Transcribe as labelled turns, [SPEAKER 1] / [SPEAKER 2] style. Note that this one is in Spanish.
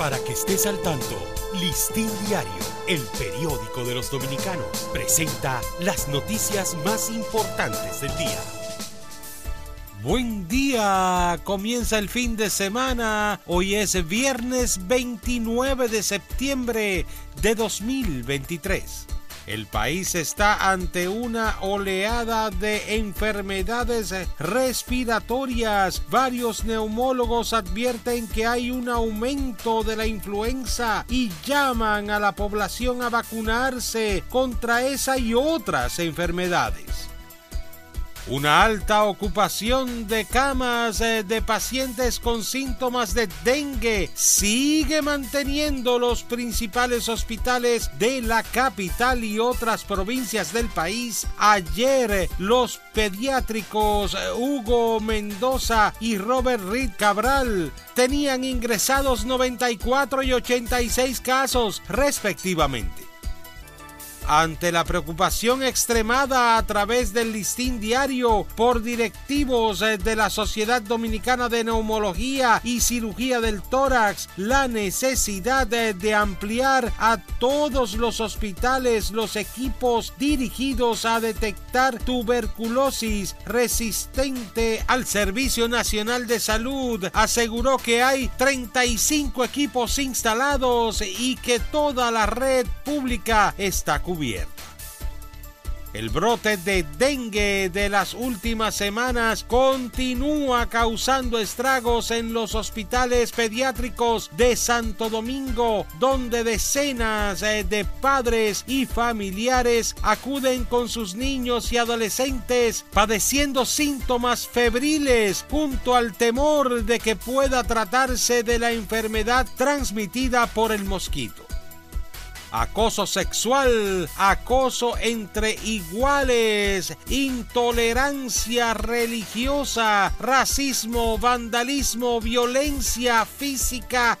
[SPEAKER 1] Para que estés al tanto, Listín Diario, el periódico de los dominicanos, presenta las noticias más importantes del día.
[SPEAKER 2] Buen día, comienza el fin de semana. Hoy es viernes 29 de septiembre de 2023. El país está ante una oleada de enfermedades respiratorias. Varios neumólogos advierten que hay un aumento de la influenza y llaman a la población a vacunarse contra esa y otras enfermedades. Una alta ocupación de camas eh, de pacientes con síntomas de dengue sigue manteniendo los principales hospitales de la capital y otras provincias del país. Ayer los pediátricos eh, Hugo Mendoza y Robert Reed Cabral tenían ingresados 94 y 86 casos respectivamente ante la preocupación extremada a través del listín diario por directivos eh, de la Sociedad Dominicana de Neumología y Cirugía del Tórax, la necesidad de, de ampliar a todos los hospitales los equipos dirigidos a detectar tuberculosis resistente al Servicio Nacional de Salud aseguró que hay 35 equipos instalados y que toda la red pública está cubierta. El brote de dengue de las últimas semanas continúa causando estragos en los hospitales pediátricos de Santo Domingo, donde decenas eh, de padres y familiares acuden con sus niños y adolescentes padeciendo síntomas febriles junto al temor de que pueda tratarse de la enfermedad transmitida por el mosquito acoso sexual, acoso entre iguales, intolerancia religiosa, racismo, vandalismo, violencia física